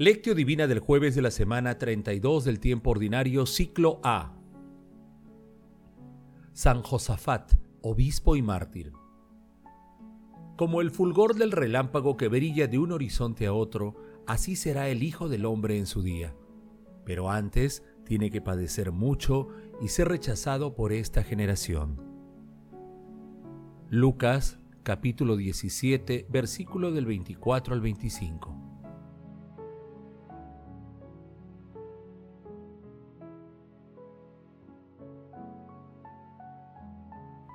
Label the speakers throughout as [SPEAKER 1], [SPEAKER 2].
[SPEAKER 1] Lectio Divina del jueves de la semana 32 del tiempo ordinario, ciclo A. San Josafat, obispo y mártir. Como el fulgor del relámpago que brilla de un horizonte a otro, así será el Hijo del Hombre en su día. Pero antes tiene que padecer mucho y ser rechazado por esta generación. Lucas capítulo 17, versículo del 24 al 25.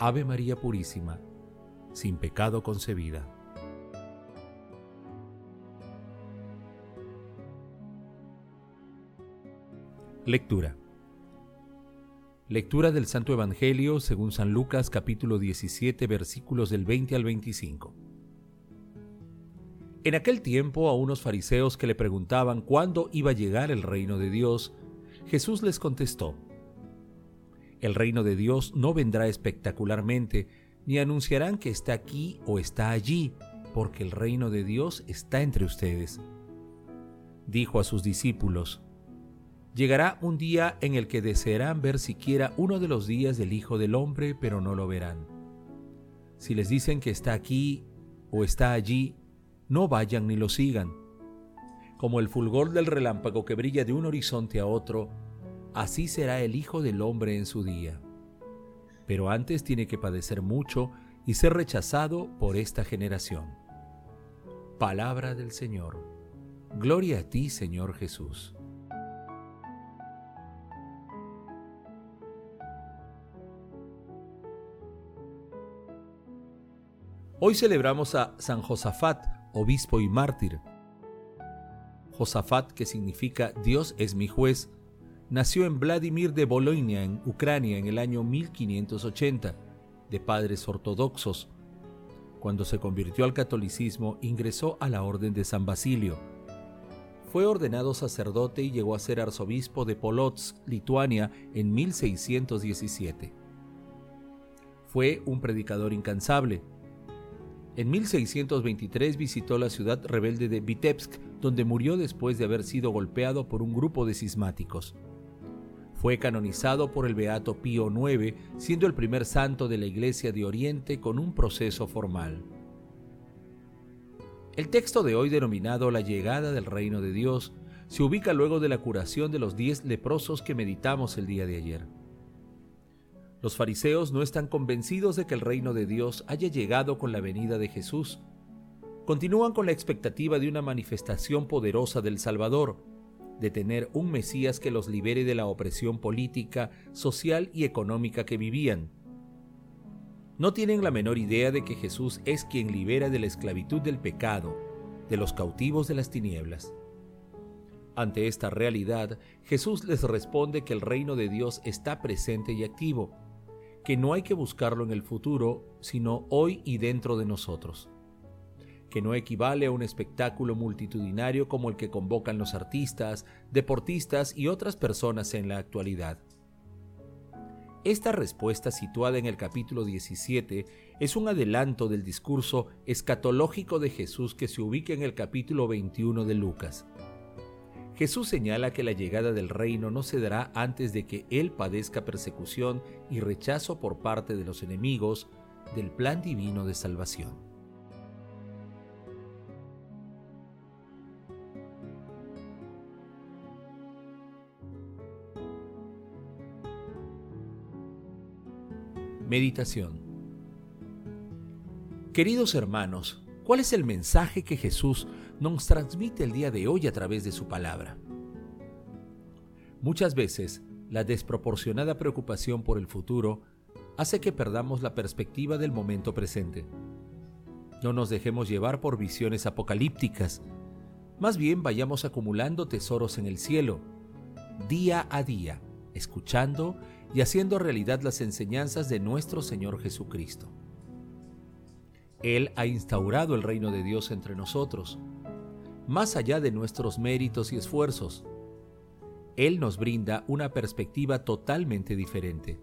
[SPEAKER 1] Ave María Purísima, sin pecado concebida. Lectura. Lectura del Santo Evangelio según San Lucas capítulo 17 versículos del 20 al 25. En aquel tiempo a unos fariseos que le preguntaban cuándo iba a llegar el reino de Dios, Jesús les contestó, el reino de Dios no vendrá espectacularmente, ni anunciarán que está aquí o está allí, porque el reino de Dios está entre ustedes. Dijo a sus discípulos, Llegará un día en el que desearán ver siquiera uno de los días del Hijo del Hombre, pero no lo verán. Si les dicen que está aquí o está allí, no vayan ni lo sigan. Como el fulgor del relámpago que brilla de un horizonte a otro, así será el Hijo del Hombre en su día. Pero antes tiene que padecer mucho y ser rechazado por esta generación. Palabra del Señor. Gloria a ti, Señor Jesús. Hoy celebramos a San Josafat, obispo y mártir. Josafat, que significa Dios es mi juez, nació en Vladimir de Bolonia, en Ucrania, en el año 1580, de padres ortodoxos. Cuando se convirtió al catolicismo, ingresó a la Orden de San Basilio. Fue ordenado sacerdote y llegó a ser arzobispo de Polotsk, Lituania, en 1617. Fue un predicador incansable. En 1623 visitó la ciudad rebelde de Vitebsk, donde murió después de haber sido golpeado por un grupo de cismáticos. Fue canonizado por el Beato Pío IX, siendo el primer santo de la Iglesia de Oriente con un proceso formal. El texto de hoy denominado La llegada del reino de Dios se ubica luego de la curación de los diez leprosos que meditamos el día de ayer. Los fariseos no están convencidos de que el reino de Dios haya llegado con la venida de Jesús. Continúan con la expectativa de una manifestación poderosa del Salvador, de tener un Mesías que los libere de la opresión política, social y económica que vivían. No tienen la menor idea de que Jesús es quien libera de la esclavitud del pecado, de los cautivos de las tinieblas. Ante esta realidad, Jesús les responde que el reino de Dios está presente y activo, que no hay que buscarlo en el futuro, sino hoy y dentro de nosotros que no equivale a un espectáculo multitudinario como el que convocan los artistas, deportistas y otras personas en la actualidad. Esta respuesta situada en el capítulo 17 es un adelanto del discurso escatológico de Jesús que se ubica en el capítulo 21 de Lucas. Jesús señala que la llegada del reino no se dará antes de que Él padezca persecución y rechazo por parte de los enemigos del plan divino de salvación. Meditación Queridos hermanos, ¿cuál es el mensaje que Jesús nos transmite el día de hoy a través de su palabra? Muchas veces, la desproporcionada preocupación por el futuro hace que perdamos la perspectiva del momento presente. No nos dejemos llevar por visiones apocalípticas. Más bien vayamos acumulando tesoros en el cielo, día a día, escuchando y haciendo realidad las enseñanzas de nuestro Señor Jesucristo. Él ha instaurado el reino de Dios entre nosotros, más allá de nuestros méritos y esfuerzos. Él nos brinda una perspectiva totalmente diferente.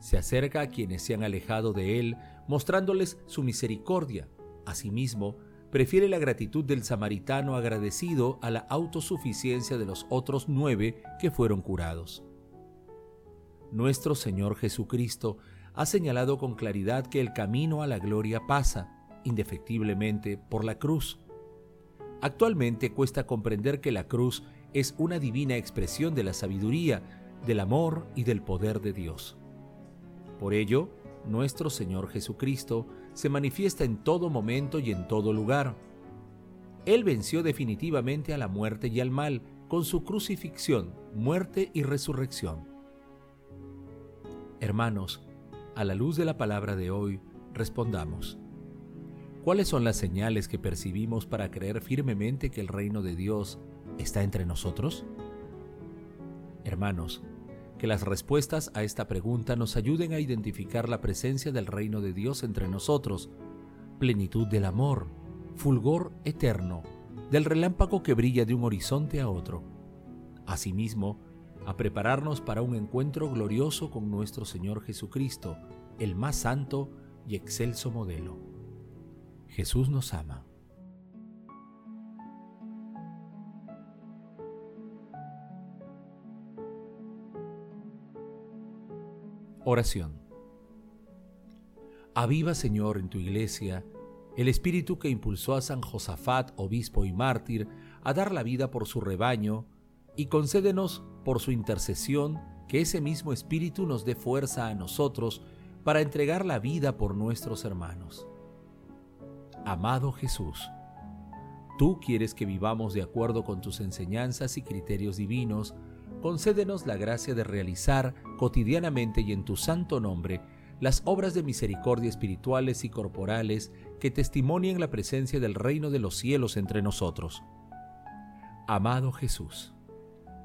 [SPEAKER 1] Se acerca a quienes se han alejado de Él, mostrándoles su misericordia. Asimismo, prefiere la gratitud del samaritano agradecido a la autosuficiencia de los otros nueve que fueron curados. Nuestro Señor Jesucristo ha señalado con claridad que el camino a la gloria pasa, indefectiblemente, por la cruz. Actualmente cuesta comprender que la cruz es una divina expresión de la sabiduría, del amor y del poder de Dios. Por ello, nuestro Señor Jesucristo se manifiesta en todo momento y en todo lugar. Él venció definitivamente a la muerte y al mal con su crucifixión, muerte y resurrección. Hermanos, a la luz de la palabra de hoy, respondamos. ¿Cuáles son las señales que percibimos para creer firmemente que el reino de Dios está entre nosotros? Hermanos, que las respuestas a esta pregunta nos ayuden a identificar la presencia del reino de Dios entre nosotros, plenitud del amor, fulgor eterno, del relámpago que brilla de un horizonte a otro. Asimismo, a prepararnos para un encuentro glorioso con nuestro Señor Jesucristo, el más santo y excelso modelo. Jesús nos ama. Oración. Aviva, Señor, en tu iglesia el espíritu que impulsó a San Josafat, obispo y mártir, a dar la vida por su rebaño, y concédenos por su intercesión que ese mismo Espíritu nos dé fuerza a nosotros para entregar la vida por nuestros hermanos. Amado Jesús, tú quieres que vivamos de acuerdo con tus enseñanzas y criterios divinos, concédenos la gracia de realizar cotidianamente y en tu santo nombre las obras de misericordia espirituales y corporales que testimonien la presencia del reino de los cielos entre nosotros. Amado Jesús,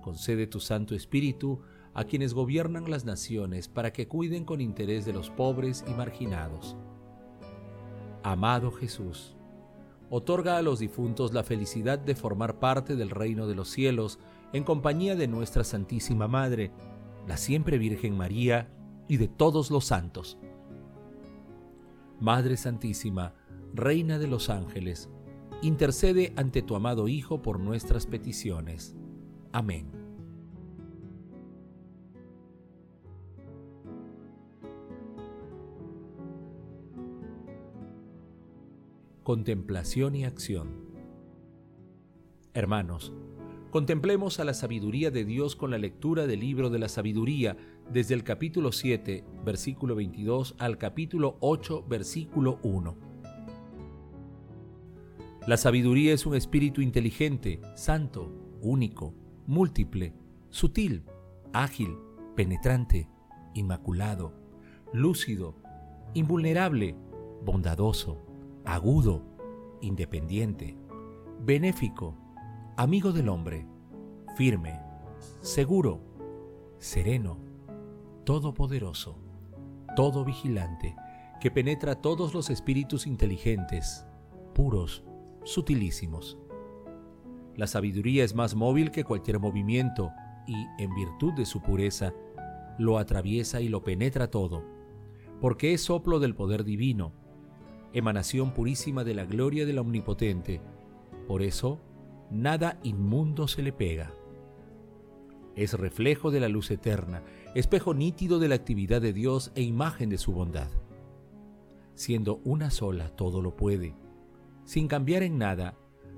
[SPEAKER 1] concede tu Santo Espíritu a quienes gobiernan las naciones para que cuiden con interés de los pobres y marginados. Amado Jesús, otorga a los difuntos la felicidad de formar parte del reino de los cielos en compañía de nuestra Santísima Madre, la siempre Virgen María y de todos los santos. Madre Santísima, Reina de los ángeles, intercede ante tu amado Hijo por nuestras peticiones. Amén. Contemplación y acción Hermanos, contemplemos a la sabiduría de Dios con la lectura del libro de la sabiduría desde el capítulo 7, versículo 22 al capítulo 8, versículo 1. La sabiduría es un espíritu inteligente, santo, único, múltiple, sutil, ágil, penetrante, inmaculado, lúcido, invulnerable, bondadoso, agudo, independiente, benéfico, amigo del hombre, firme, seguro, sereno, todopoderoso, todo vigilante, que penetra todos los espíritus inteligentes, puros, sutilísimos la sabiduría es más móvil que cualquier movimiento y, en virtud de su pureza, lo atraviesa y lo penetra todo, porque es soplo del poder divino, emanación purísima de la gloria del Omnipotente. Por eso, nada inmundo se le pega. Es reflejo de la luz eterna, espejo nítido de la actividad de Dios e imagen de su bondad. Siendo una sola, todo lo puede. Sin cambiar en nada,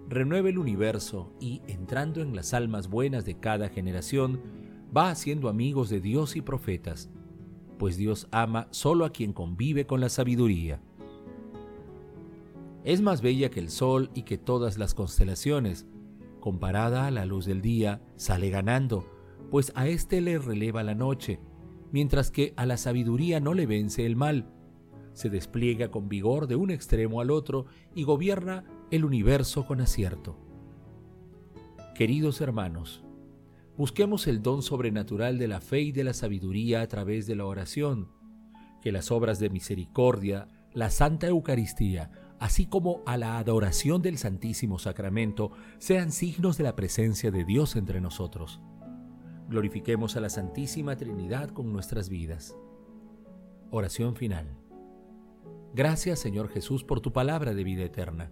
[SPEAKER 1] renueva el universo y, entrando en las almas buenas de cada generación, va haciendo amigos de Dios y profetas, pues Dios ama solo a quien convive con la sabiduría. Es más bella que el sol y que todas las constelaciones. Comparada a la luz del día, sale ganando, pues a éste le releva la noche, mientras que a la sabiduría no le vence el mal. Se despliega con vigor de un extremo al otro y gobierna el universo con acierto. Queridos hermanos, busquemos el don sobrenatural de la fe y de la sabiduría a través de la oración, que las obras de misericordia, la Santa Eucaristía, así como a la adoración del Santísimo Sacramento, sean signos de la presencia de Dios entre nosotros. Glorifiquemos a la Santísima Trinidad con nuestras vidas. Oración final. Gracias Señor Jesús por tu palabra de vida eterna.